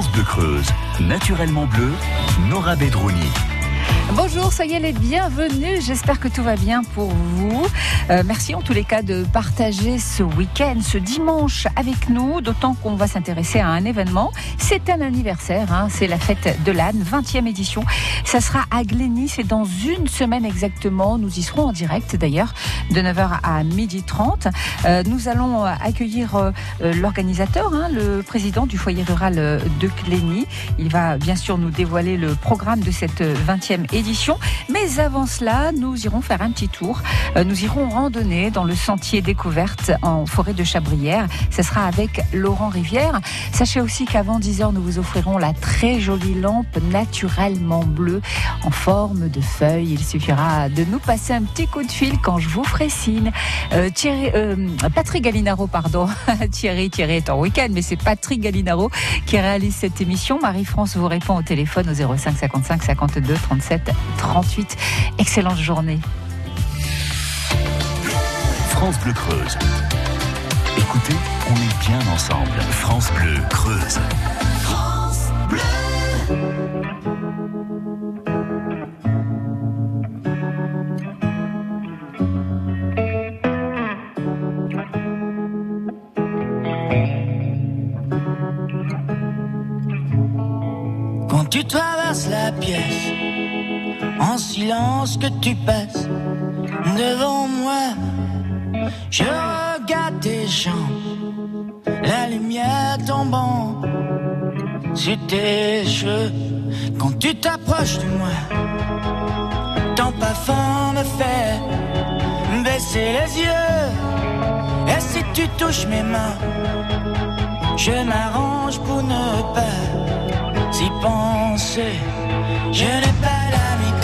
France Bleu Creuse. Naturellement bleu, Nora Bedrouni. Bonjour, soyez les bienvenus. J'espère que tout va bien pour vous. Euh, merci en tous les cas de partager ce week-end, ce dimanche avec nous, d'autant qu'on va s'intéresser à un événement. C'est un anniversaire, hein, c'est la fête de l'âne, 20e édition. Ça sera à Glény, c'est dans une semaine exactement. Nous y serons en direct d'ailleurs, de 9h à 12h30. Euh, nous allons accueillir euh, l'organisateur, hein, le président du foyer rural de Glény. Il va bien sûr nous dévoiler le programme de cette 20e édition mais avant cela, nous irons faire un petit tour. Euh, nous irons randonner dans le sentier découverte en forêt de Chabrière. Ce sera avec Laurent Rivière. Sachez aussi qu'avant 10h, nous vous offrirons la très jolie lampe naturellement bleue en forme de feuille. Il suffira de nous passer un petit coup de fil quand je vous ferai signe. Euh, euh, Patrick Galinaro, pardon. Thierry, Thierry est en week-end, mais c'est Patrick Galinaro qui réalise cette émission. Marie-France vous répond au téléphone au 05 55 52 37 38. Excellente journée. France Bleu Creuse. Écoutez, on est bien ensemble. France Bleu Creuse. France Bleu. Quand tu traverses la pièce en silence que tu passes devant moi. Je regarde tes jambes, la lumière tombant sur tes cheveux. Quand tu t'approches de moi, ton parfum me fait baisser les yeux. Et si tu touches mes mains, je m'arrange pour ne pas y penser. Je n'ai pas d'amis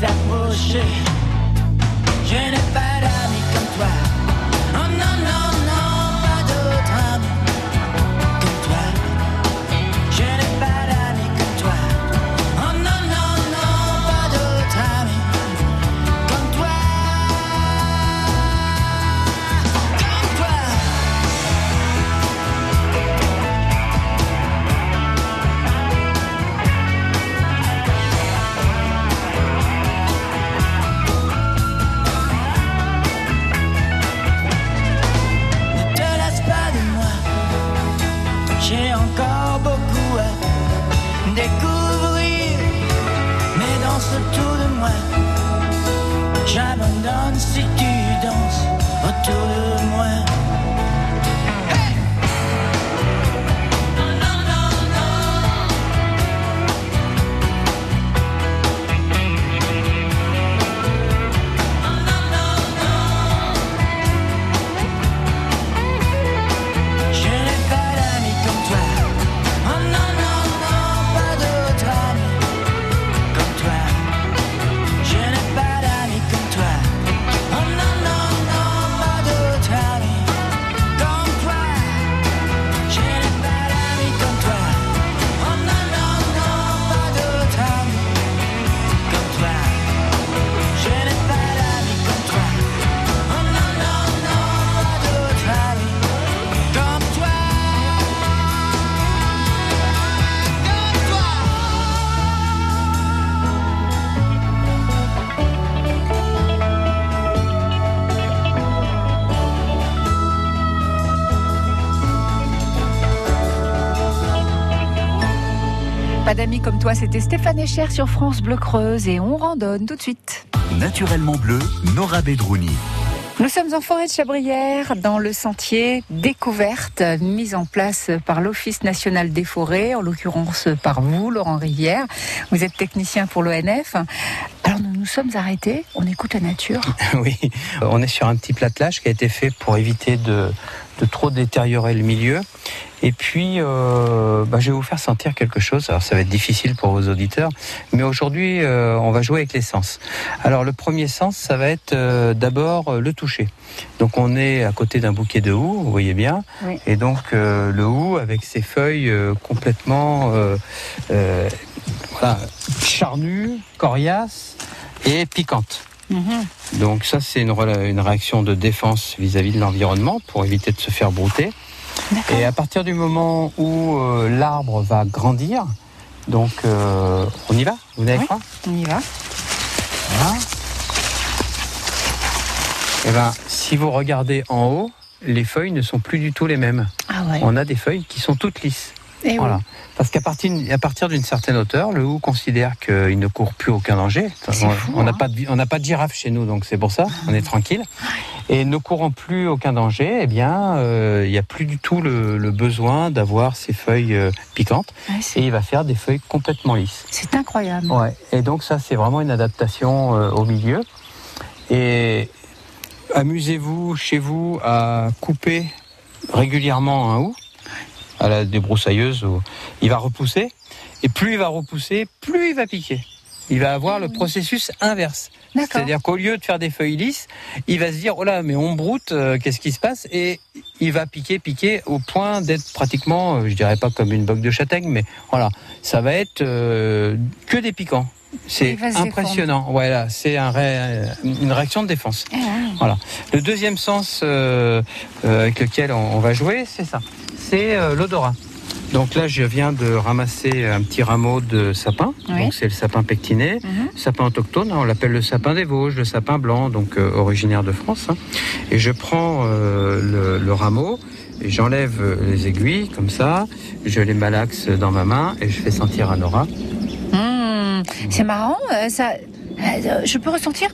suis approché. Je Pas d'amis comme toi, c'était Stéphane Echer sur France Bleu Creuse et on randonne tout de suite. Naturellement bleu, Nora Bedrouni. Nous sommes en forêt de Chabrière, dans le sentier découverte, mise en place par l'Office national des forêts, en l'occurrence par vous, Laurent Rivière. Vous êtes technicien pour l'ONF. Alors nous nous sommes arrêtés, on écoute la nature. oui, on est sur un petit platelage qui a été fait pour éviter de, de trop détériorer le milieu. Et puis, euh, bah, je vais vous faire sentir quelque chose. Alors, ça va être difficile pour vos auditeurs, mais aujourd'hui, euh, on va jouer avec les sens. Alors, le premier sens, ça va être euh, d'abord le toucher. Donc, on est à côté d'un bouquet de houx, vous voyez bien, Oui. et donc le houx avec ses feuilles complètement voilà, charnues, coriaces et piquantes. Mhm. Donc ça, c'est une, réaction de défense vis-à-vis de l'environnement pour éviter de se faire brouter. Et à partir du moment où euh, l'arbre va grandir, donc euh, on y va? Vous Oui. moi On y va. Voilà. Eh ben, si vous regardez en haut, les feuilles ne sont plus du tout les mêmes. Ah ouais. On a des feuilles qui sont toutes lisses. Et oui. Voilà. Parce qu'à partir, à partir d'une certaine hauteur, le hou considère qu'il ne court plus aucun danger. C'est on fou, on n'a hein. pas de, on n'a pas de girafe chez nous, donc c'est pour ça, on est tranquille. Et ne courant plus aucun danger, eh bien, euh, il n'y a plus du tout le, le besoin d'avoir ces feuilles euh, piquantes. Ouais, Et il va faire des feuilles complètement lisses. c'est incroyable. Ouais. Et donc ça, c'est vraiment une adaptation euh, au milieu. Et amusez-vous chez vous à couper régulièrement un hou à la débroussailleuse. où il va repousser. Et plus il va repousser, plus il va piquer. Il va avoir le processus inverse. C'est-à-dire qu'au lieu de faire des feuilles lisses, il va se dire oh là mais on broute, euh, qu'est-ce qui se passe? Et il va piquer, piquer au point d'être pratiquement, euh, je dirais pas comme une boque de châtaigne, mais voilà, ça va être euh, que des piquants. C'est impressionnant. Voilà, c'est un ré- une réaction de défense. Ouais. Voilà. Le deuxième sens euh, euh, avec lequel on, on va jouer, c'est ça. C'est euh, l'odorat. Donc là, je viens de ramasser un petit rameau de sapin. Oui. Donc c'est le sapin pectiné, Mhm. sapin autochtone. on l'appelle le sapin des Vosges, le sapin blanc, donc euh, originaire de France. hein. Et je prends euh, le, le rameau. et J'enlève les aiguilles comme ça, je les malaxe dans ma main et je fais sentir à Nora. Mmh, c'est marrant, euh, ça. je peux ressentir?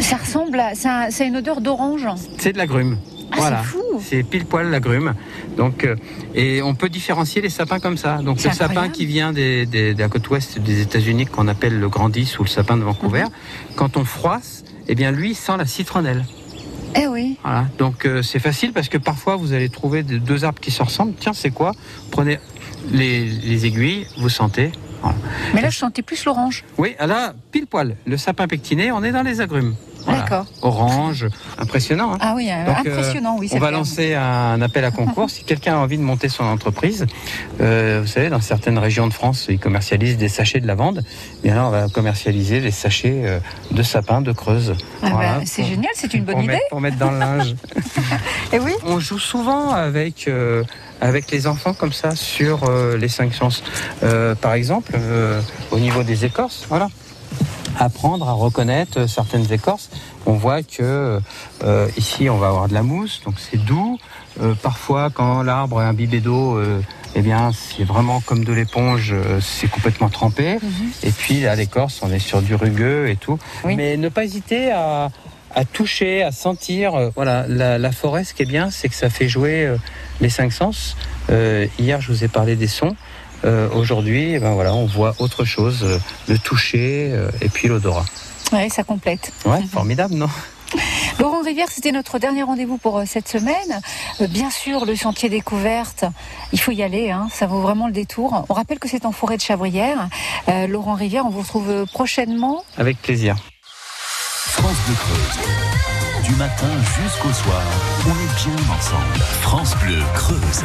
Ça ressemble à. A une odeur d'orange. C'est de l'agrume. Ah, voilà. c'est pile poil l'agrume. Donc, euh, et on peut différencier les sapins comme ça. Donc, le sapin qui vient des, des- de la côte ouest des États-Unis, qu'on appelle le grandis ou le sapin de Vancouver, Mhm. quand on froisse, eh bien, lui sent la citronnelle. Eh oui. Voilà. Donc, euh, c'est facile parce que parfois, vous allez trouver deux arbres qui se ressemblent. Tiens, c'est quoi? Prenez les, les aiguilles, vous sentez. Voilà. Mais là, je sentais plus l'orange. Oui, ah là, pile poil. Le sapin pectiné, on est dans les agrumes. Voilà. D'accord. Orange, impressionnant. hein Ah oui, euh, Donc, euh, impressionnant, oui. On c'est va clair. lancer un appel à concours. si quelqu'un a envie de monter son entreprise, euh, vous savez, dans certaines régions de France, ils commercialisent des sachets de lavande. Bien là, on va commercialiser les sachets euh, de sapin, de creuse. Ah Voilà, bah, c'est pour- génial, c'est une bonne pour idée. Mettre, pour mettre dans le linge. Eh oui. on joue souvent avec euh, avec les enfants comme ça sur euh, les cinq sens. Euh, par exemple, euh, au niveau des écorces, voilà. Apprendre à reconnaître certaines écorces. On voit que euh, ici on va avoir de la mousse, donc c'est doux. Euh, parfois, quand l'arbre est imbibé d'eau, euh, eh bien, c'est vraiment comme de l'éponge, euh, c'est complètement trempé. Et puis à l'écorce, on est sur du rugueux et tout. Oui. Mais ne pas hésiter à, à toucher, à sentir. euh, Voilà, la, la forêt, ce qui est bien, c'est que ça fait jouer euh, les cinq sens. Euh, hier, je vous ai parlé des sons. Euh, Aujourd'hui, eh ben voilà, on voit autre chose, euh, le toucher euh, et puis l'odorat. Oui, ça complète. Ouais, formidable, non? Laurent Rivière, c'était notre dernier rendez-vous pour cette semaine. Bien sûr, le sentier découverte, il faut y aller, hein, ça vaut vraiment le détour. On rappelle que c'est en forêt de Chabrière. Euh, Laurent Rivière, on vous retrouve prochainement. Avec plaisir. France Bleu Creuse. Du matin jusqu'au soir, on est bien ensemble. France Bleu Creuse.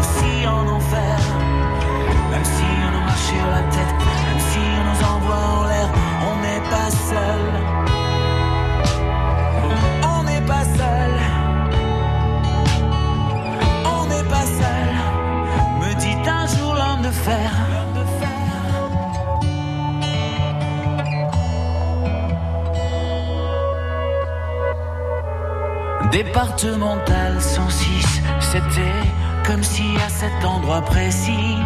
Aussi en enfer, même si on nous marche sur la tête, même si on nous envoie en l'air, on n'est pas seul. On n'est pas seul. On n'est pas seul. Me dit un jour l'homme de fer. Départemental 106, c'était comme si à cet endroit précis,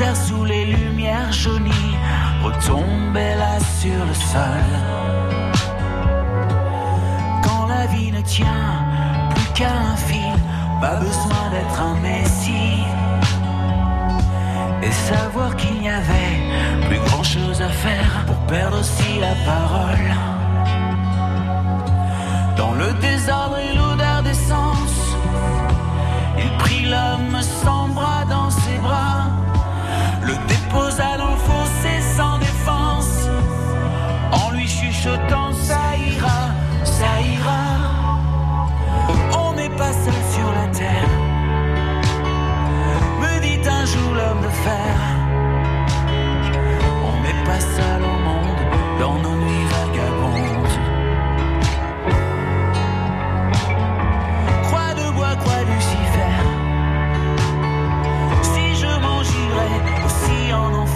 terres sous les lumières jaunies retombaient là sur le sol. Quand la vie ne tient plus qu'à un fil, pas besoin d'être un messie. Et savoir qu'il n'y avait plus grand chose à faire pour perdre aussi la parole. Dans le désordre et l'homme sans bras dans ses bras, le déposa dans fossé sans défense, en lui chuchotant ça ira, ça ira. On n'est pas seul sur la terre, me dit un jour l'homme de fer. On n'est pas seul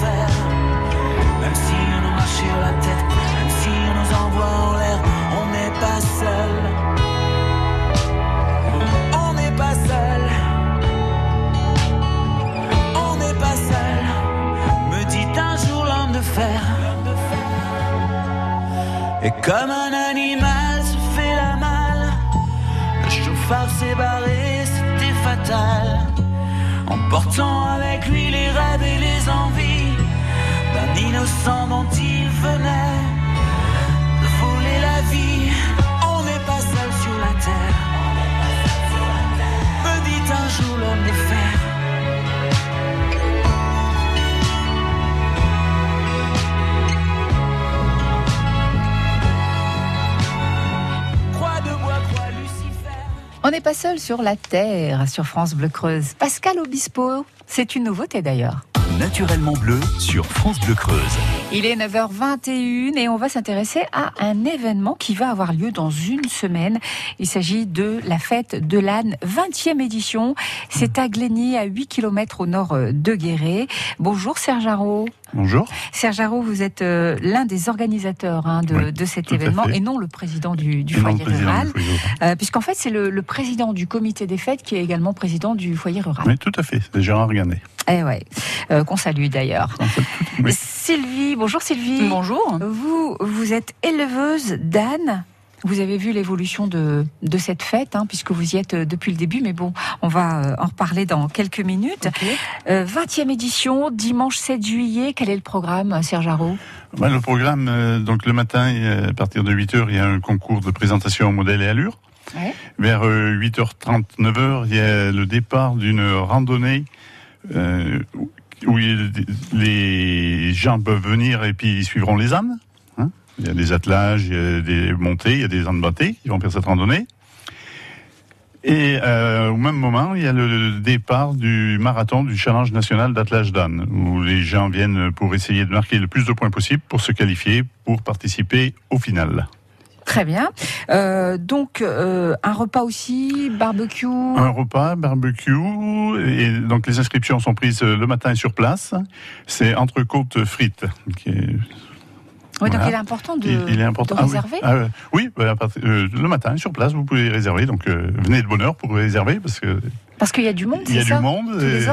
en même si on nous marche sur la tête, même si on nous envoie en l'air, on n'est pas seul. On n'est pas seul. On n'est pas seul. Me dit un jour l'homme de fer. Et comme un animal se fait la malle. Le chauffard s'est barré, c'était fatal. Emportant avec lui les rêves et les d'un innocent dont il venait de voler la vie. On n'est pas seul sur la terre. Me dit un jour l'homme de fer. On n'est pas seul sur la Terre, sur France Bleu Creuse. Pascal Obispo, c'est une nouveauté d'ailleurs. Naturellement bleu sur France Bleu Creuse. Il est 9h21 et on va s'intéresser à un événement qui va avoir lieu dans une semaine. Il s'agit de la fête de l'âne 20e édition. C'est à Glény, à 8 km au nord de Guéret. Bonjour Serge Haro. Bonjour. Serge Haro, vous êtes euh, l'un des organisateurs hein, de, Oui, de cet événement et non le président du, foyer rural. Euh, Puisqu'en fait, c'est le, le président du comité des fêtes qui est également président du foyer rural. Oui, tout à fait. C'est Gérard Ganet. Eh ouais, euh, qu'on salue d'ailleurs. Oui. Sylvie, bonjour Sylvie. Bonjour. Vous, vous êtes éleveuse d'ânes. Vous avez vu l'évolution de, de cette fête, hein, puisque vous y êtes euh, depuis le début, mais bon, on va euh, en reparler dans quelques minutes. Euh, 20e édition, dimanche 7 juillet. Quel est le programme, Serge Haro Ouais, le programme, euh, donc le matin, à partir de 8h, il y a un concours de présentation modèle et allure. Ouais. Vers euh, 8h30, 9h, il y a le départ d'une randonnée euh, où les gens peuvent venir et puis ils suivront les ânes. hein. il y a des attelages, il y a des montées, il y a des ânes battés qui vont faire cette randonnée. Et euh, au même moment, il y a le départ du marathon du challenge national d'attelage d'âne, où les gens viennent pour essayer de marquer le plus de points possible pour se qualifier pour participer au final. Très bien. Euh, donc, euh, un repas aussi, barbecue. Un repas, barbecue, et donc les inscriptions sont prises le matin sur place. C'est entrecôte frites. Oui, donc il est important de, Il, il est important. de Ah oui. réserver. Ah, ouais. oui, à partir- euh, le matin, sur place, vous pouvez réserver. Donc, euh, venez de bonne heure pour réserver parce que Parce qu'il y a du monde, il y c'est a ça du monde.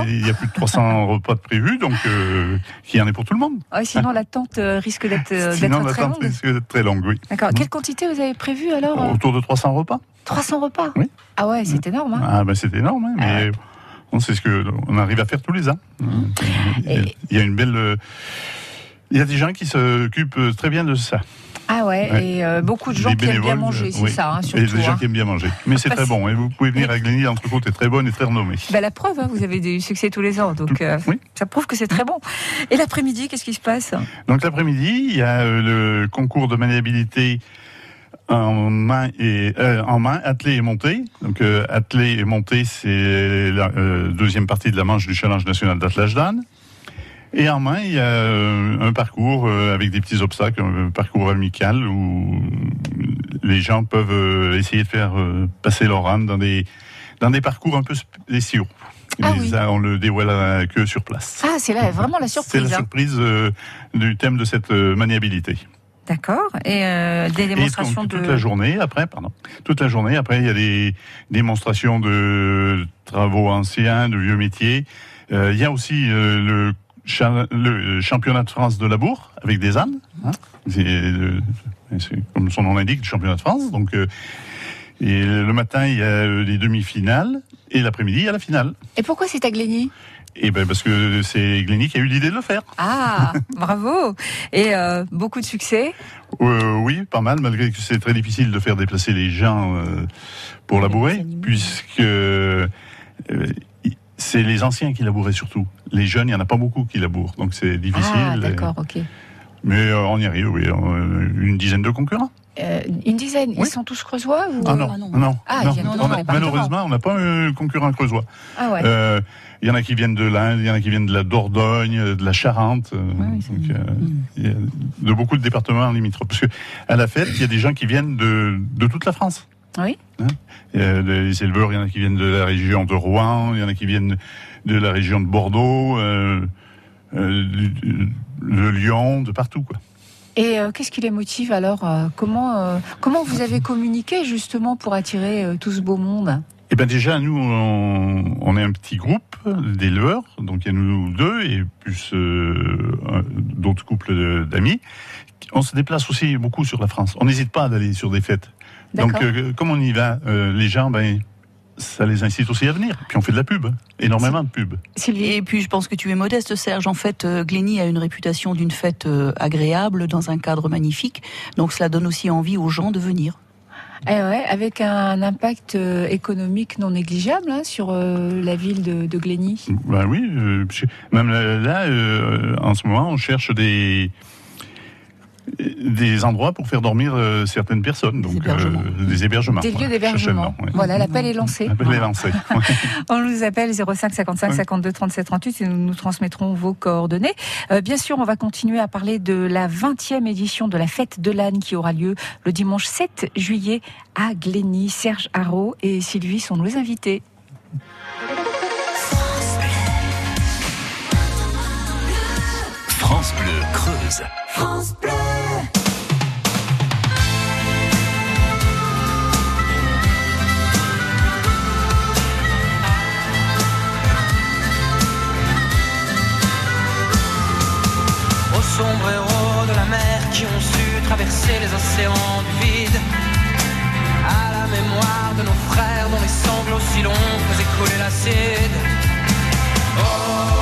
il y a plus de 300 repas de prévus, donc euh, il y en a pour tout le monde. Ouais, Sinon, l'attente euh, risque d'être très l'attente longue. risque d'être très longue, oui. D'accord. Quelle quantité vous avez prévu alors Autour de 300 repas. 300 repas Oui. Ah ouais, c'est énorme. hein. Ah ben c'est énorme, hein, mais on sait ce que on arrive à faire tous les ans. Et- il y a une belle. Euh, Il y a des gens qui s'occupent très bien de ça. Ah ouais, Ouais. et euh, beaucoup de gens qui aiment bien manger, euh, c'est oui. ça, hein, Et surtout. des gens hein. qui aiment bien manger. Mais c'est très bon. Et vous pouvez venir à Glény, l'entrecôte est très bonne et très renommée. Bah, la preuve, hein, vous avez du succès tous les ans, donc euh, Oui. ça prouve que c'est très bon. Et l'après-midi, qu'est-ce qui se passe? Donc l'après-midi, il y a euh, le concours de maniabilité en main et euh, en main, attelé et monté. Donc euh, attelé et monté, c'est la euh, deuxième partie de la manche du challenge national d'attelage d'âne. Et en main, il y a euh, un parcours euh, avec des petits obstacles, un parcours amical où les gens peuvent euh, essayer de faire passer leur âne dans des dans des parcours un peu spéciaux. Ah oui. ça, on le dévoile que sur place. Ah, c'est là vraiment la C'est surprise. la hein. surprise euh, du thème de cette euh, maniabilité. D'accord. Et euh, des Et démonstrations donc, de. toute la journée après, pardon, toute la journée après, il y a des démonstrations de travaux anciens, de vieux métiers. Il y a aussi le, cha- le championnat de France de labour avec des ânes. hein. C'est euh, c'est comme son nom l'indique, le championnat de France. Donc, euh, et le matin, il y a euh, les demi-finales et l'après-midi, il y a la finale. Et pourquoi c'est à Glény? Et ben parce que c'est Glény qui a eu l'idée de le faire. Ah, bravo Et euh, beaucoup de succès? Euh, oui, pas mal, malgré que c'est très difficile de faire déplacer les gens pour labourer, puisque c'est les anciens qui labouraient surtout. Les jeunes, il n'y en a pas beaucoup qui labourent, donc c'est difficile. Ah, d'accord, ok. Mais euh, on y arrive, oui. euh, une dizaine de concurrents. Euh, une dizaine. Ils sont tous creusois ou... Ah non, ah non. non, Ah, non. il On a- malheureusement, on n'a pas un concurrent creusois. Ah ouais. Euh, Il y en a qui viennent de l'Inde, il y en a qui viennent de la Dordogne, de la Charente, donc, il de beaucoup de départements limitrophes. Parce que à la fête, il y a des gens qui viennent de, de toute la France. Oui. Y a des éleveurs, il y en a qui viennent de la région de Rouen, il y en a qui viennent de la région de Bordeaux, euh, euh, de Lyon, de partout. Quoi. Et euh, qu'est-ce qui les motive alors euh, comment, euh, comment vous avez communiqué justement pour attirer euh, tout ce beau monde? Eh ben déjà, nous, on, on est un petit groupe d'éleveurs, donc il y a nous deux et plus euh, d'autres couples d'amis. On se déplace aussi beaucoup sur la France. On n'hésite pas d'aller sur des fêtes. Donc, euh, comme on y va, euh, les gens, ben, ça les incite aussi à venir. Puis on fait de la pub, énormément de pub. Sylvie Et puis je pense que tu es modeste, Serge. En fait, euh, Glény a une réputation d'une fête euh, agréable, dans un cadre magnifique. Donc cela donne aussi envie aux gens de venir. Eh ouais, avec un impact économique non négligeable hein, sur euh, la ville de, de Glény. Ben oui, euh, même là, là, euh, en ce moment, on cherche des des endroits pour faire dormir euh, certaines personnes, Des donc hébergements. euh, des hébergements. Des lieux d'hébergement. ouais. Voilà, l'appel est lancé. L'appel est lancé. On nous appelle 05 55 Oui. 52 37 38 et nous nous transmettrons vos coordonnées. Euh, bien sûr, on va continuer à parler de la 20e édition de la fête de l'âne qui aura lieu le dimanche 7 juillet à Glény. Serge Haro et Sylvie sont nos invités. France Bleu Creuse. Aux sombres héros de la mer qui ont su traverser les océans du vide. À la mémoire de nos frères dont les sanglots si longs faisaient couler l'acide. Always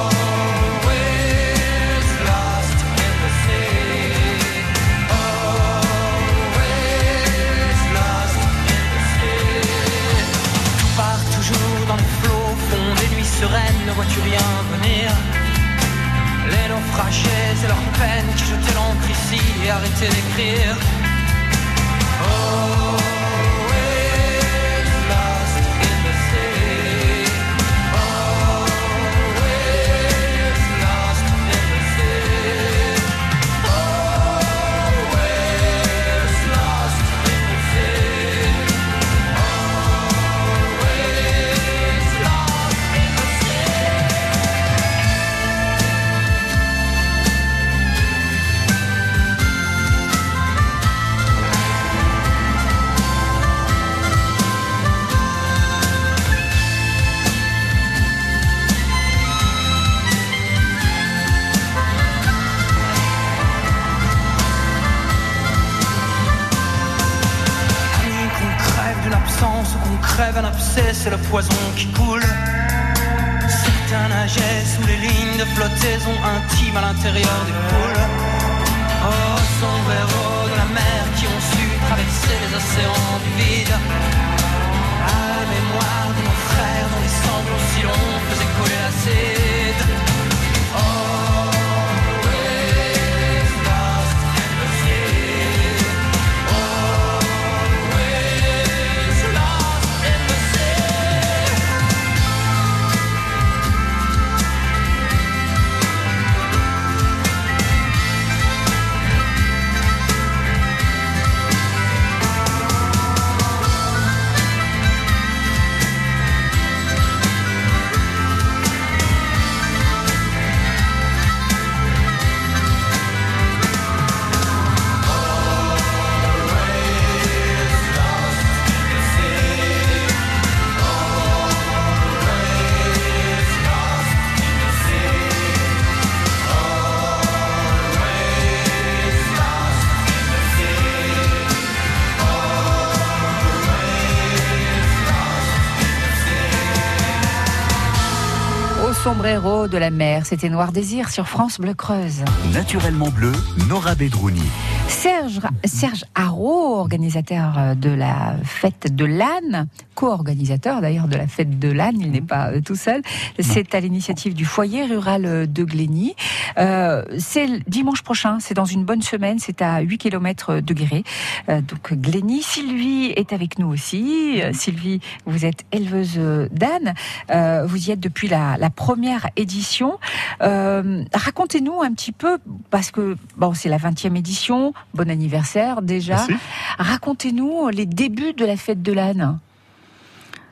De la mer, c'était Noir Désir sur France Bleu Creuse. Naturellement bleu, Nora Bedrouni. Serge, Serge Haro, organisateur euh, de la fête de l'âne, co-organisateur d'ailleurs de la fête de l'âne, il n'est pas euh, tout seul. C'est à l'initiative du foyer rural euh, de Glény. Euh, c'est dimanche prochain, c'est dans une bonne semaine, c'est à 8 km de Guéret. Euh, donc Glény, Sylvie est avec nous aussi. Euh, Sylvie, vous êtes éleveuse d'âne, Euh, vous y êtes depuis la, la première édition. Euh, Racontez-nous un petit peu, parce que bon, c'est la 20e édition, bon anniversaire déjà. Merci. Racontez-nous les débuts de la fête de l'âne,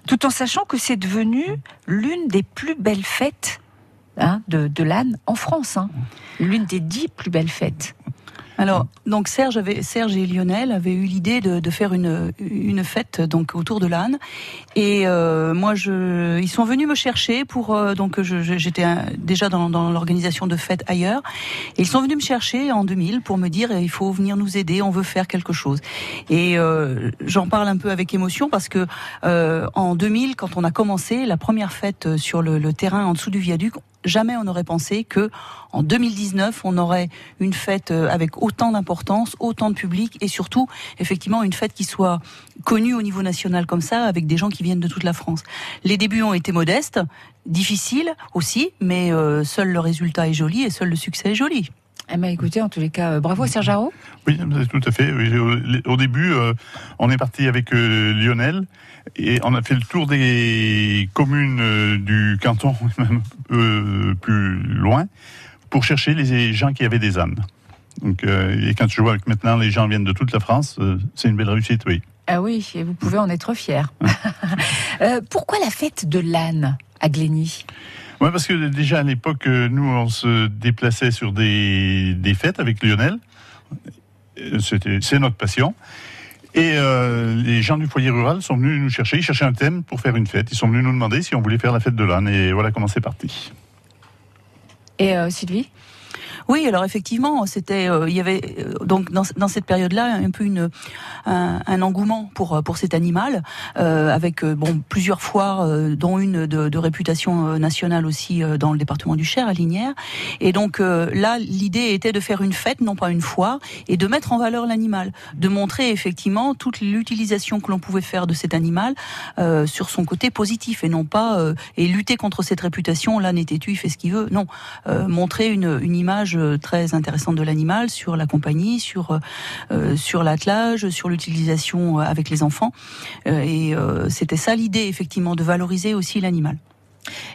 tout en sachant que c'est devenu l'une des plus belles fêtes hein, de, de l'âne en France. hein. L'une des dix plus belles fêtes. Alors, donc Serge, avait, Serge et Lionel avaient eu l'idée de, de faire une, une fête donc autour de l'âne. Et euh, moi, je, ils sont venus me chercher pour euh, donc j'étais euh, déjà dans, dans l'organisation de fêtes ailleurs. Et ils sont venus me chercher en 2000 pour me dire il faut venir nous aider, on veut faire quelque chose. Et euh, j'en parle un peu avec émotion parce que euh, en 2000, quand on a commencé la première fête sur le, le terrain en dessous du viaduc, jamais on n'aurait pensé que en 2019 on aurait une fête euh, avec autant d'importance, autant de public et surtout effectivement une fête qui soit connue au niveau national comme ça avec des gens qui viennent de toute la France. Les débuts ont été modestes, difficiles aussi, mais euh, seul le résultat est joli et seul le succès est joli. Eh ben, écoutez, en tous les cas, euh, bravo Serge Haro. Oui, tout à fait. Au, début, on est parti avec Lionel et on a fait le tour des communes euh, du canton, même euh, plus loin, pour chercher les gens qui avaient des ânes. Donc, euh, et quand je vois que maintenant les gens viennent de toute la France, euh, c'est une belle réussite, oui. Ah oui, et vous pouvez en être fier. Pourquoi la fête de l'âne à Glény? Ouais, parce que déjà à l'époque, nous, on se déplaçait sur des, des fêtes avec Lionel. C'est notre passion. Et euh, les gens du foyer rural sont venus nous chercher. Ils cherchaient un thème pour faire une fête. Ils sont venus nous demander si on voulait faire la fête de l'âne. Et voilà comment c'est parti. Et euh, Sylvie? Oui, alors effectivement, c'était, euh, il y avait euh, donc dans, dans cette période-là un peu une un, un engouement pour euh, pour cet animal, euh, avec euh, bon plusieurs foires, euh, dont une de, de réputation nationale aussi dans le département du Cher à Lignières. Et donc là, l'idée était de faire une fête, non pas une foire, et de mettre en valeur l'animal, de montrer effectivement toute l'utilisation que l'on pouvait faire de cet animal sur son côté positif et non pas et lutter contre cette réputation. Là, n'était-tu, il fait ce qu'il veut. Non, montrer une, une image euh, très intéressante de l'animal sur la compagnie, sur euh, euh, l'attelage, sur l'utilisation avec les enfants. Et c'était ça l'idée effectivement de valoriser aussi l'animal.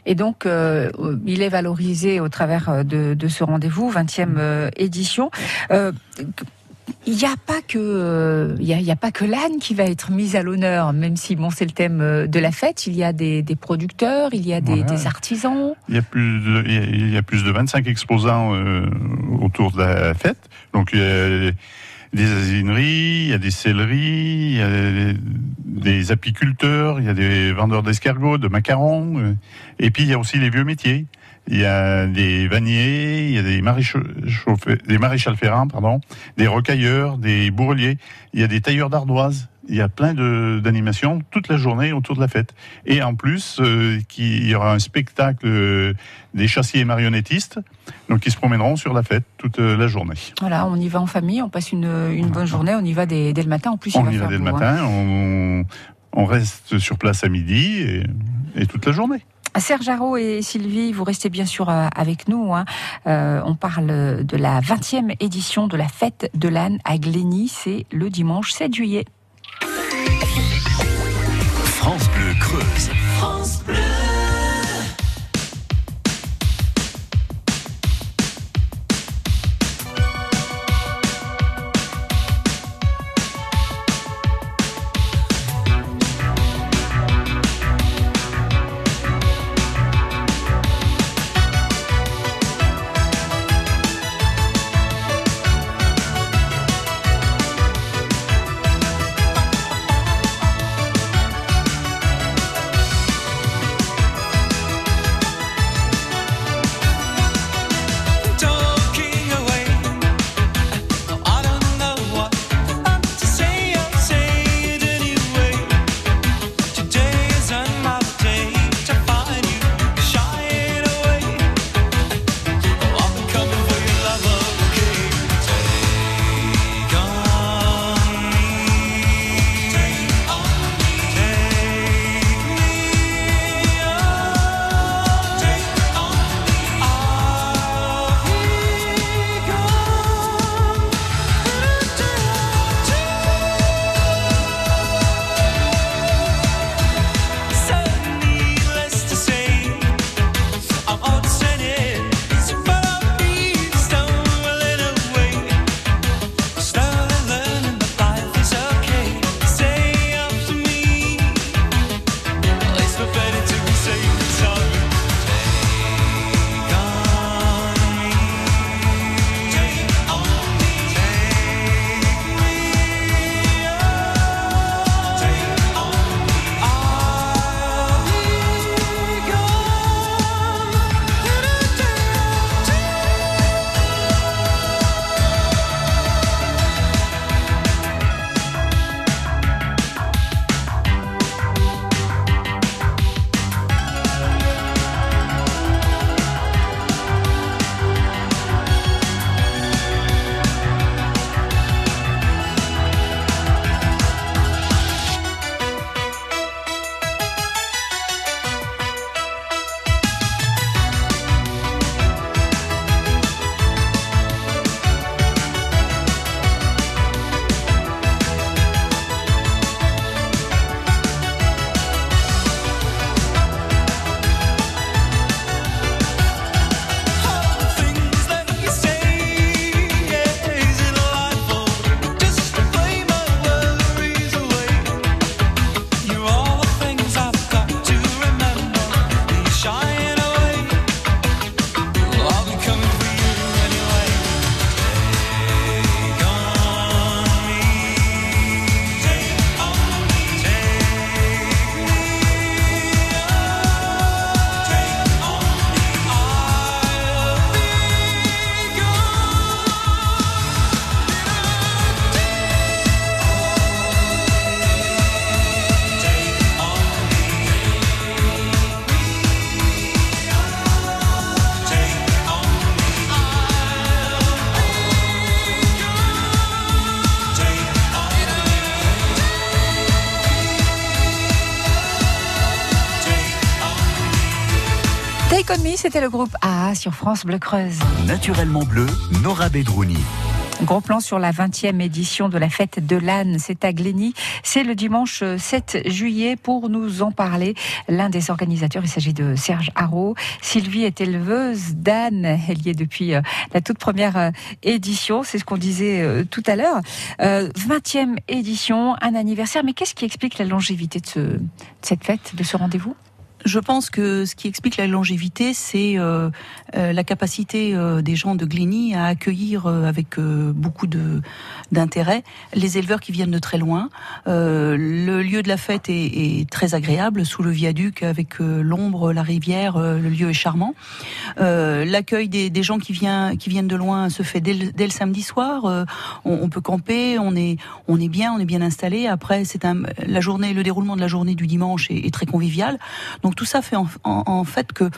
Et donc, il est valorisé au travers de, ce rendez-vous, 20e euh, édition. Il n'y a pas que euh, il y a, il y a pas que l'âne qui va être mis à l'honneur, même si bon c'est le thème euh, de la fête. Il y a des, des producteurs, il y a des, Voilà. des artisans. Il y a plus de, il y a- plus de 25 exposants euh, autour de la fête. Donc il y a des asineries, il y a des selleries, il y a des, des apiculteurs, il y a des vendeurs d'escargots, de macarons, euh, et puis il y a aussi les vieux métiers. Il y a des vanniers, il y a des des maréchals pardon, des rocailleurs, des bourreliers, il y a des tailleurs d'ardoises. il y a plein d'animations toute la journée autour de la fête. Et en plus, euh, qui- il y aura un spectacle euh, des chassiers marionnettistes, donc qui se promèneront sur la fête toute euh, la journée. Voilà, on y va en famille, on passe une, une bonne journée, on y va dès, dès le matin. En plus, il On va y va dès le hein. matin, on, on reste sur place à midi et, et toute la journée. Serge Haro et Sylvie, vous restez bien sûr euh, avec nous. hein. Euh, on parle de la 20e édition de la fête de l'âne à Glény. C'est le dimanche 7 juillet. France Bleu Creuse. C'était le groupe A sur France Bleu Creuse. Naturellement bleu, Nora Bedrouni. Gros plan sur la 20e édition de la fête de l'âne, c'est à Glény. C'est le dimanche 7 juillet. Pour nous en parler, l'un des organisateurs, il s'agit de Serge Haro. Sylvie est éleveuse d'âne. Elle y est depuis euh, la toute première euh, édition. C'est ce qu'on disait euh, tout à l'heure. Euh, 20e édition, un anniversaire. Mais qu'est-ce qui explique la longévité de, ce- de cette fête, de ce rendez-vous? Je pense que ce qui explique la longévité, c'est euh, euh, la capacité euh, des gens de Glény à accueillir euh, avec euh, beaucoup de d'intérêt les éleveurs qui viennent de très loin. Le lieu de la fête est, est très agréable sous le viaduc avec l'ombre, la rivière. le lieu est charmant. L'accueil des, des gens qui, vient, qui viennent de loin se fait dès le, dès le samedi soir. On, on peut camper, on est, on est bien, on est bien installé. Après, c'est la journée, le déroulement de la journée du dimanche est, est très convivial. Tout ça fait en, en- en fait que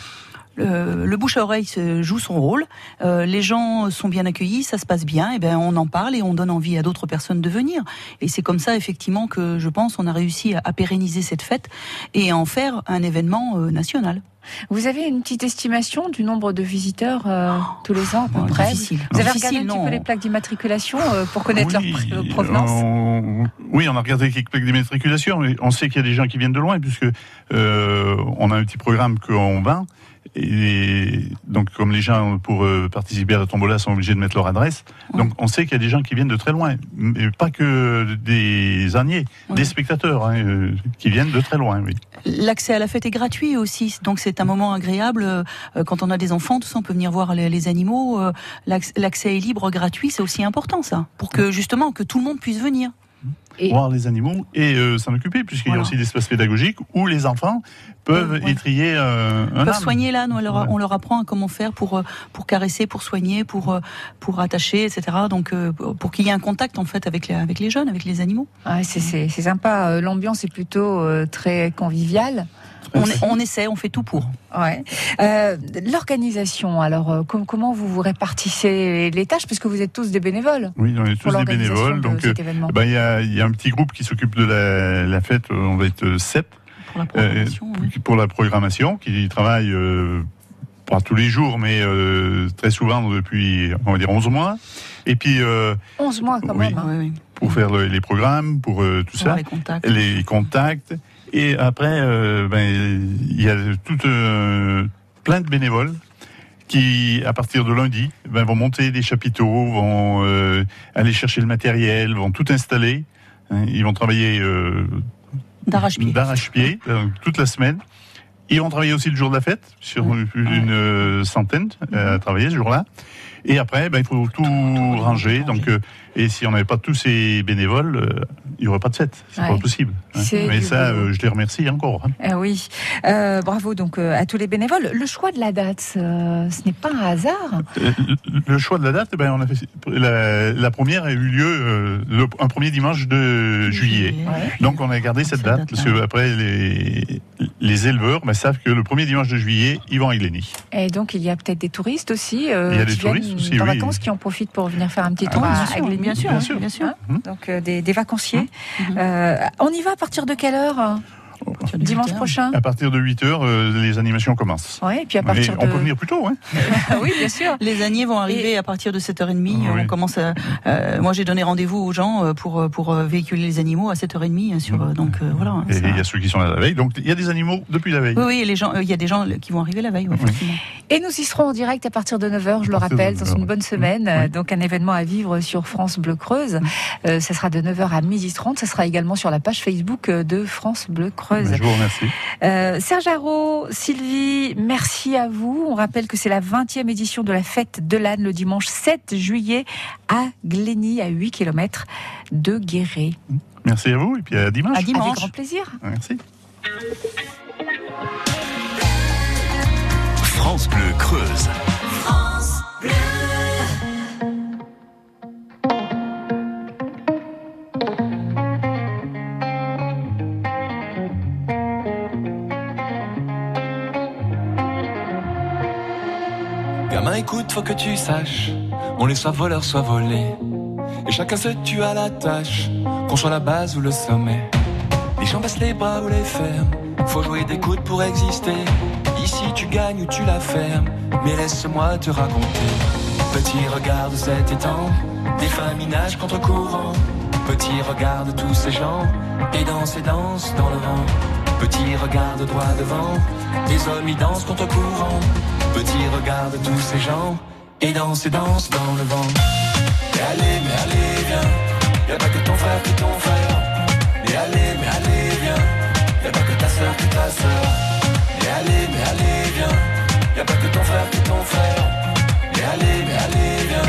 le, le bouche à oreille joue son rôle. Euh, les gens sont bien accueillis, ça se passe bien. Et ben on en parle et on donne envie à d'autres personnes de venir. Et c'est comme ça effectivement que je pense on a réussi à, à pérenniser cette fête et à en faire un événement euh, national. Vous avez une petite estimation du nombre de visiteurs euh, tous les ans à peu Oh, près? difficile. Vous avez Difficile, regardé un petit peu les plaques d'immatriculation euh, pour connaître Oui, leur pr- provenance? on, oui, on a regardé quelques plaques d'immatriculation. mais On sait qu'il y a des gens qui viennent de loin, puisque euh, on a un petit programme qu'on vend. Et donc, comme les gens, pour euh, participer à la tombola, sont obligés de mettre leur adresse, donc on sait qu'il y a des gens qui viennent de très loin. Mais pas que des Oui. des spectateurs hein, euh, qui viennent de très loin, oui. L'accès à la fête est gratuit aussi, donc c'est un moment agréable. euh, Quand on a des enfants, tout ça, on peut venir voir les, les animaux. l'acc- L'accès est libre, gratuit, c'est aussi important ça, pour que justement que tout le monde puisse venir. Et- voir les animaux et euh, s'en occuper, puisqu'il y a aussi des espaces pédagogiques où les enfants peuvent Ouais, ouais. étrier euh, un Ils peuvent soigner l'âne, on leur, Ouais. on leur apprend à comment faire pour euh, pour caresser, pour soigner, pour pour attacher, etc. Donc euh, pour qu'il y ait un contact en fait avec les, avec les jeunes, avec les animaux. Ouais, c'est- c'est c'est sympa. L'ambiance est plutôt euh, très conviviale. On, on essaie, on fait tout pour. Ouais. Euh, L'organisation, alors euh, com- comment vous vous répartissez les tâches puisque vous êtes tous des bénévoles Oui, on est pour tous des bénévoles. de Donc, euh, événement ben, il y, a, y a un petit groupe qui s'occupe de la, la fête. On va être sept Pour la euh, programmation. oui. pour la programmation, qui travaille euh, pas tous les jours, mais euh, très souvent depuis, on va dire, 11 mois. Et puis, euh, 11 mois quand Oui. même. hein. Pour faire le- les programmes, pour euh, tout Voir ça, les contacts. les contacts. Et après, euh, ben, il y a tout, euh, plein de bénévoles qui, à partir de lundi, ben, vont monter des chapiteaux, vont euh, aller chercher le matériel, vont tout installer. hein. ils vont travailler D'arrache-pied. d'arrache-pied toute la semaine. Ils vont travailler aussi le jour de la fête, sur Ouais. plus d'une euh, centaine euh, à travailler ce jour-là. Et après, ben, il faut tout, ranger. Donc, euh, et si on n'avait pas tous ces bénévoles, euh, il n'y aurait pas de fête. C'est Ouais. pas possible. hein. Mais ça, euh, je les remercie encore. hein. Ah oui, Euh, bravo donc euh, à tous les bénévoles. Le choix de la date, ce n'est pas un hasard. Le- choix de la date, ben, on a fait, la, la première a eu lieu le, un premier dimanche de juillet. Ouais. Donc on a gardé cette, date, parce que après les, les éleveurs ben, savent que le premier dimanche de juillet, ils vont à Iglény. Et donc il y a peut-être des touristes aussi, Il y a des touristes aussi, en oui. vacances qui en profitent pour venir faire un petit Ah tour à, bien à. Bien sûr, Bien oui, sûr. bien sûr. Hein donc euh, des, des vacanciers. Mhm. Euh, on y va à partir de quelle heure? hein Dimanche prochain À partir de 8 heures, euh, les animations commencent. Oui, et puis à Mais partir on de. peut venir plus tôt. Hein. Ah oui, bien sûr. Les âniers vont arriver à partir de 7h30. Oui. On commence à, euh, moi, j'ai donné rendez-vous aux gens euh, pour, pour véhiculer les animaux à 7h30. hein, Sur, euh, donc, euh, voilà. hein, Et il y a ceux qui sont là la veille. Donc il y a des animaux depuis la veille. Oui, oui, les gens, euh, il y a des gens qui vont arriver la veille, ouais, Oui. Et nous y serons en direct à partir de 9h, je le rappelle, dans 9h, une bonne semaine. Oui. Donc un événement à vivre sur France Bleu Creuse. Euh, ça sera de 9h à 12h30. Ça sera également sur la page Facebook de France Bleu Creuse. Ben, Je vous remercie. Euh, Serge Haro, Sylvie, merci à vous. On rappelle que c'est la 20e édition de la fête de l'âne le dimanche 7 juillet à Glény, à 8 km de Guéret. Merci à vous et puis à dimanche. À Avec dimanche. grand plaisir. Merci. France Bleu Creuse. Écoute, faut que tu saches, on est soit voleur, soit volé. Et chacun se tue à la tâche, qu'on soit la base ou le sommet. Les gens baissent les bras ou les ferment, faut jouer des coudes pour exister. Ici tu gagnes ou tu la fermes, mais laisse-moi te raconter. Petit regarde cet étang, des familles nagent contre courant. Petit regarde tous ces gens, et dansent et dansent dans le vent. Petit regarde droit devant, les hommes y dansent contre courant petit regarde tous ces gens et danse et danse dans le vent. Mais allez, mais allez, viens, y'a pas que ton frère qui ton frère. Mais allez, mais allez, viens, y'a pas que ta soeur qui ta soeur. Mais allez, mais allez, viens, y'a pas que ton frère qui ton frère. Mais allez, mais allez, viens,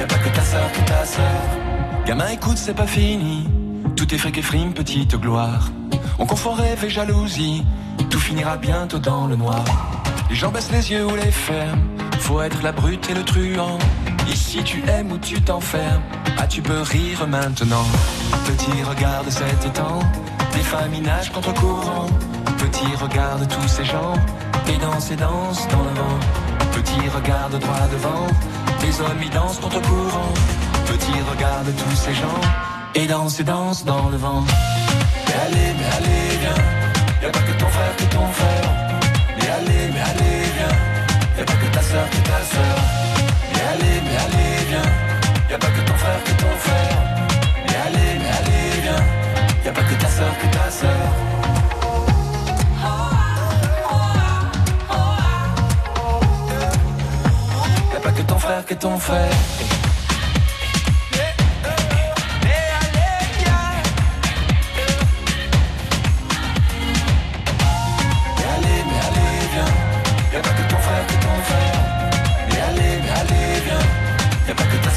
y'a pas que ta soeur qui ta soeur. Gamin, écoute, c'est pas fini, tout est fric et frime, petite gloire. On confond rêve et jalousie, tout finira bientôt dans le noir. Les gens baissent les yeux ou les ferment. Faut être la brute et le truand. Ici tu aimes ou tu t'enfermes. Ah, tu peux rire maintenant. Petit, regarde cet étang. Des femmes nagent contre courant. Petit, regarde tous ces gens. Et dansent et dansent dans le vent. Petit, regarde droit devant. Les hommes y dansent contre courant. Petit, regarde tous ces gens. Et dansent et dansent dans le vent. Mais allez, mais allez, viens. Y'a pas que ton frère, que ton frère. Allez, mais allez, viens. Y'a pas que ta soeur, que ta soeur. Mais allez, mais allez, viens. Y'a pas que ton frère, que ton frère. Mais allez, mais allez, viens. Y'a pas que ta soeur, que ta soeur. Que ton frère, que ton frère.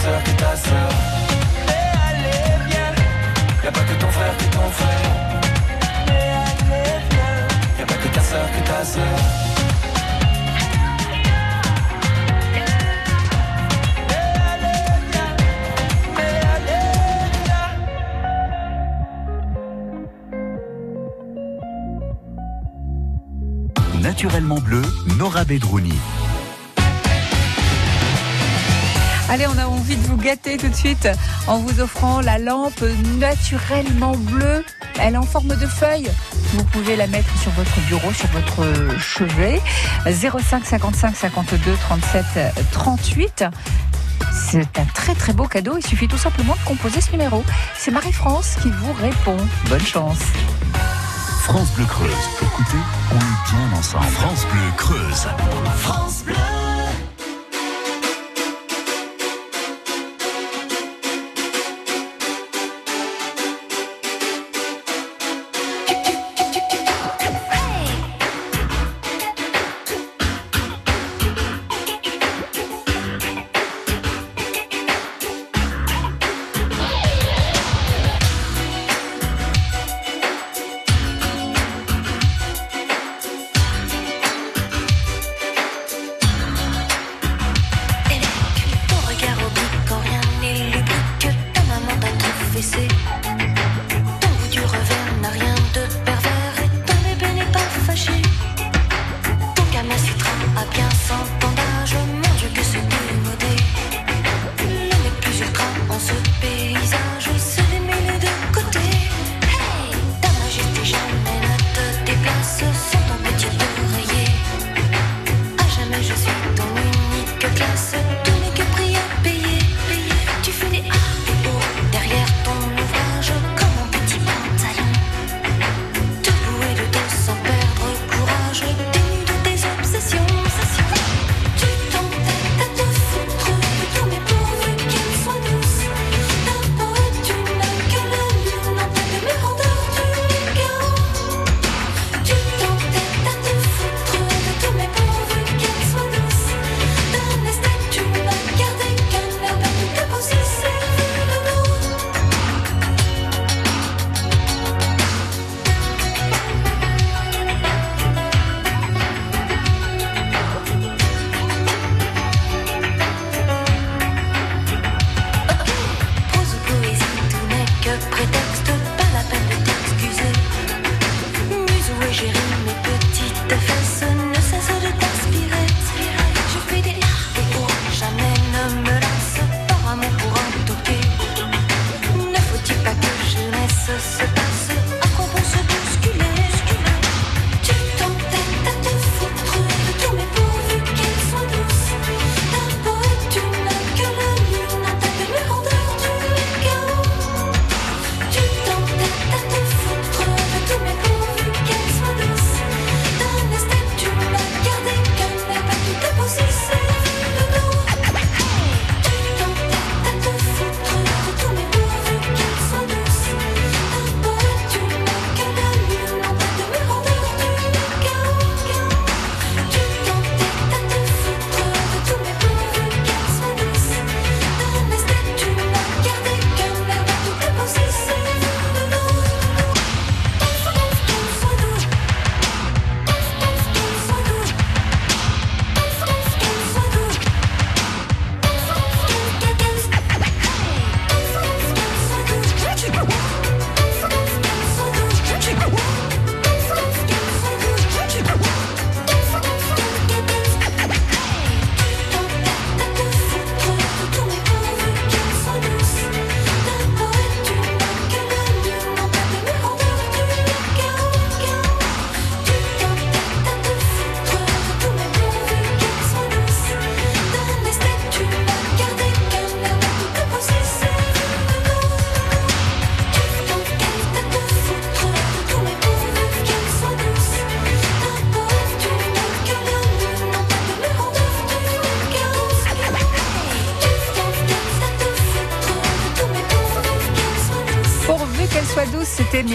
Soeur, ta soeur. Mais allez, viens. Y'a pas que ton frère, que ton frère. Mais allez, viens. Y'a pas que ta soeur, que ta soeur. Naturellement bleu, Nora Bedrouni. Allez, on a envie de vous gâter tout de suite en vous offrant la lampe naturellement bleue. Elle est en forme de feuille. Vous pouvez la mettre sur votre bureau, sur votre chevet. 05 55 52 37 38. C'est un très très beau cadeau. Il suffit tout simplement de composer ce numéro. C'est Marie-France qui vous répond. Bonne chance. France Bleu Creuse. Écoutez, on est bien ensemble. France Bleu Creuse. France Bleu. ton unique classe.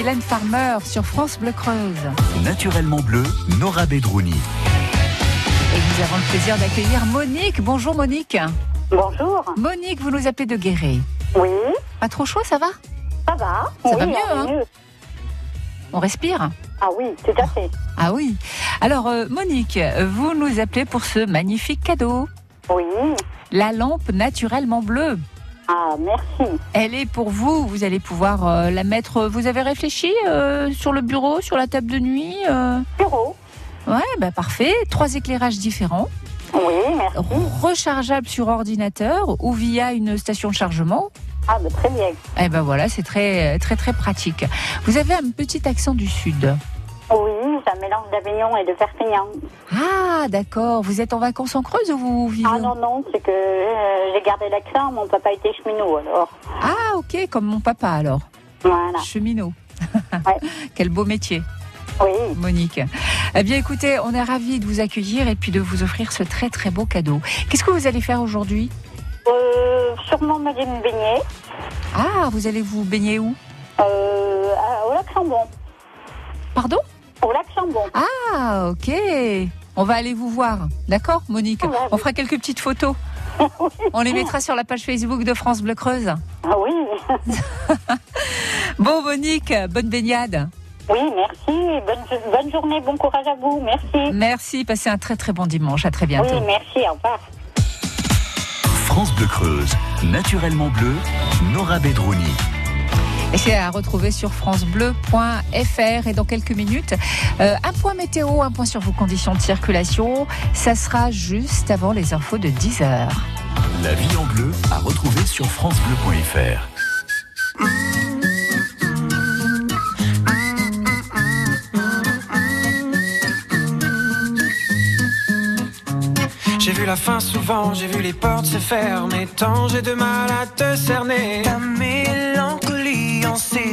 Mylène Farmer sur France Bleu Creuse. Naturellement bleu, Nora Bedrouni. Et nous avons le plaisir d'accueillir Monique. Bonjour Monique. Bonjour. Monique, vous nous appelez de Guéret. Oui, Pas trop chaud, ça va ça va. Ça oui, va mieux, hein mieux. On respire Ah oui, tout à fait. Ah oui. Alors euh, Monique, vous nous appelez pour ce magnifique cadeau. Oui. La lampe naturellement bleue. Ah, merci. Elle est pour vous. Vous allez pouvoir euh, la mettre. Vous avez réfléchi euh, sur le bureau, sur la table de nuit euh? Bureau. Ouais, bah parfait. Trois éclairages différents, Oui, merci. rechargeables sur ordinateur ou via une station de chargement. Ah, bah, très bien. Eh ben voilà, c'est très très très pratique. Vous avez un petit accent du sud. C'est un mélange d'Avignon et de Perpignan. Ah, d'accord. Vous êtes en vacances en Creuse ou vous vivez Ah non, non, c'est que euh, j'ai gardé l'accent, mon papa était cheminot alors. Ah, ok, comme mon papa alors. Voilà. Cheminot. Ouais. Quel beau métier. Oui. Monique. Eh bien, écoutez, on est ravis de vous accueillir et puis de vous offrir ce très très beau cadeau. Qu'est-ce que vous allez faire aujourd'hui? Euh, sûrement me baigner. Ah, vous allez vous baigner où? Euh, au lac Chambon. Pardon? Au lac Chambon. Ah, ok. On va aller vous voir. D'accord, Monique Ouais, On oui. fera quelques petites photos. On les mettra sur la page Facebook de France Bleu Creuse. Ah oui. Bon, Monique, bonne baignade. Oui, merci. Bonne, bonne journée, bon courage à vous. Merci. Merci, passez un très très bon dimanche. À très bientôt. Oui, merci. Au revoir. France Bleu Creuse, naturellement bleu, Nora Bedrouni. Et c'est à retrouver sur francebleu.fr. Et dans quelques minutes, euh, un point météo, un point sur vos conditions de circulation. Ça sera juste avant les infos de 10h. La vie en bleu à retrouver sur francebleu.fr. J'ai vu la fin souvent, j'ai vu les portes se fermer. Tant j'ai de mal à te cerner.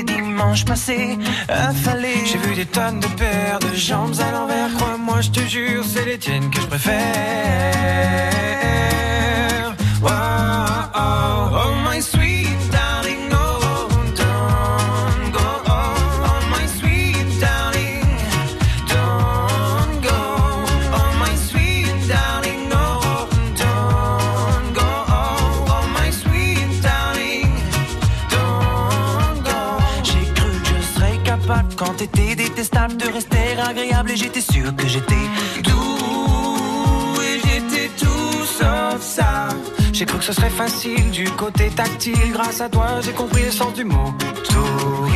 Dimanches passés, affalés. J'ai vu des tonnes de paires de jambes à l'envers. Crois-moi, je te jure, c'est les tiennes que je préfère. Détestable de rester agréable et j'étais sûr que j'étais doux et j'étais tout sauf ça. J'ai cru que ce serait facile du côté tactile. Grâce à toi, j'ai compris le sens du mot. Torride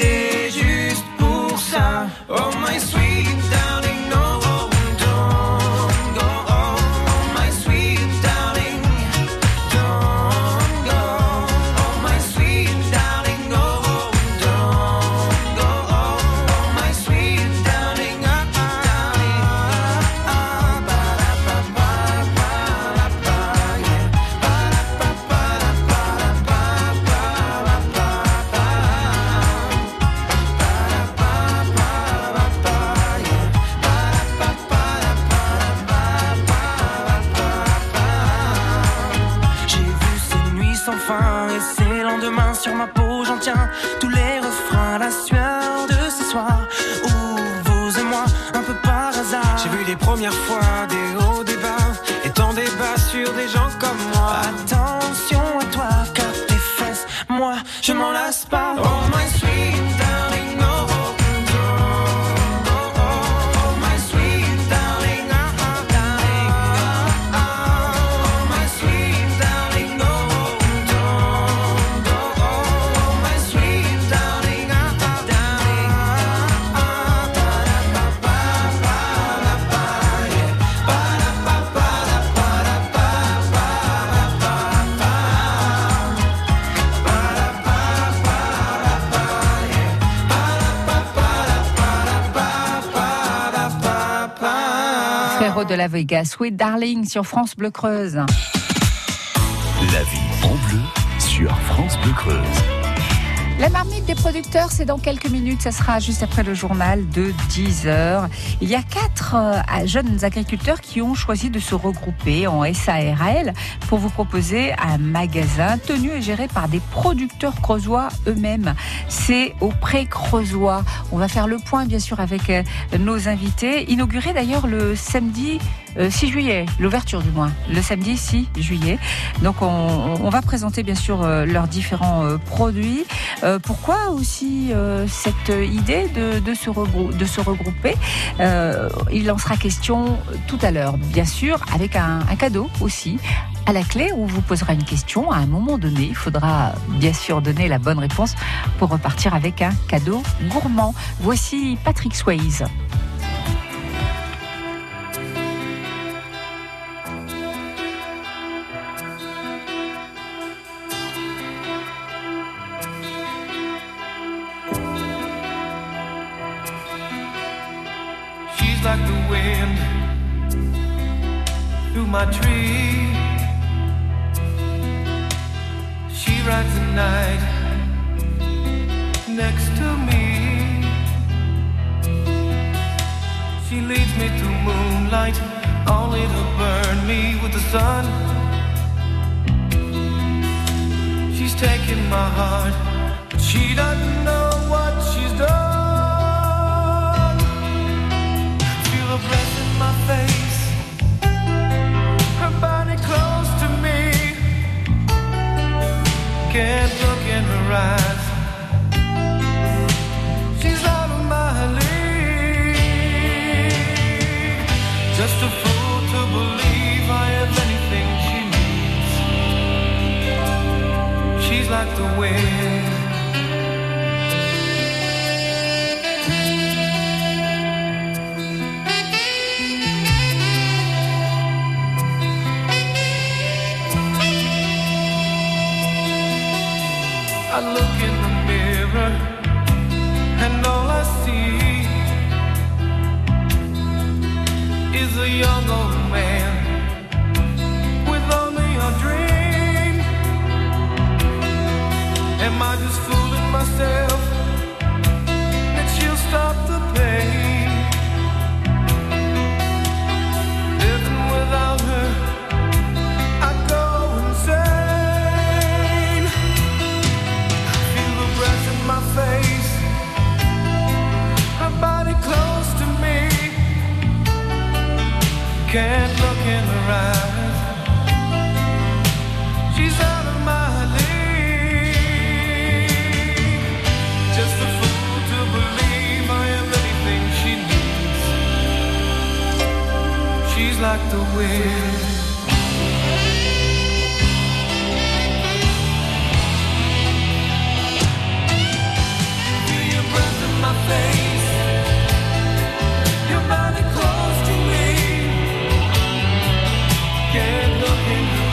et juste pour ça. Oh my sweet de la Vega, Sweet Darling sur France Bleu Creuse. La vie en bleu sur France Bleu Creuse. La marmite des producteurs, c'est dans quelques minutes. Ça sera juste après le journal de 10 heures. Il y a quatre euh, jeunes agriculteurs qui ont choisi de se regrouper en SARL pour vous proposer un magasin tenu et géré par des producteurs creusois eux-mêmes. C'est au Pré Creusois. On va faire le point, bien sûr, avec euh, nos invités. Inauguré d'ailleurs le samedi euh, 6 juillet, l'ouverture du moins, le samedi 6 juillet. Donc on, va présenter bien sûr euh, leurs différents euh, produits. Euh, pourquoi aussi euh, cette idée de, se regrouper? Euh, Il en sera question tout à l'heure, bien sûr, avec un, un cadeau aussi. À la clé, on vous posera une question. À un moment donné, il faudra bien sûr donner la bonne réponse pour repartir avec un cadeau gourmand. Voici Patrick Swayze. She's nothing.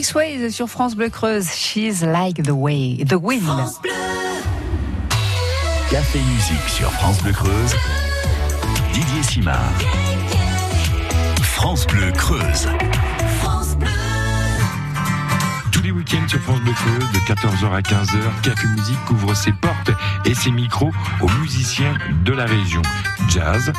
Patrick Swayze sur France Bleu Creuse. She's like the way, the wind. Café Musique sur France Bleu Creuse. Didier Simard. France Bleu Creuse. Tous les week-ends sur France Bleu Creuse, de 14h à 15h, Café Musique couvre ses portes et ses micros aux musiciens de la région. Jazz,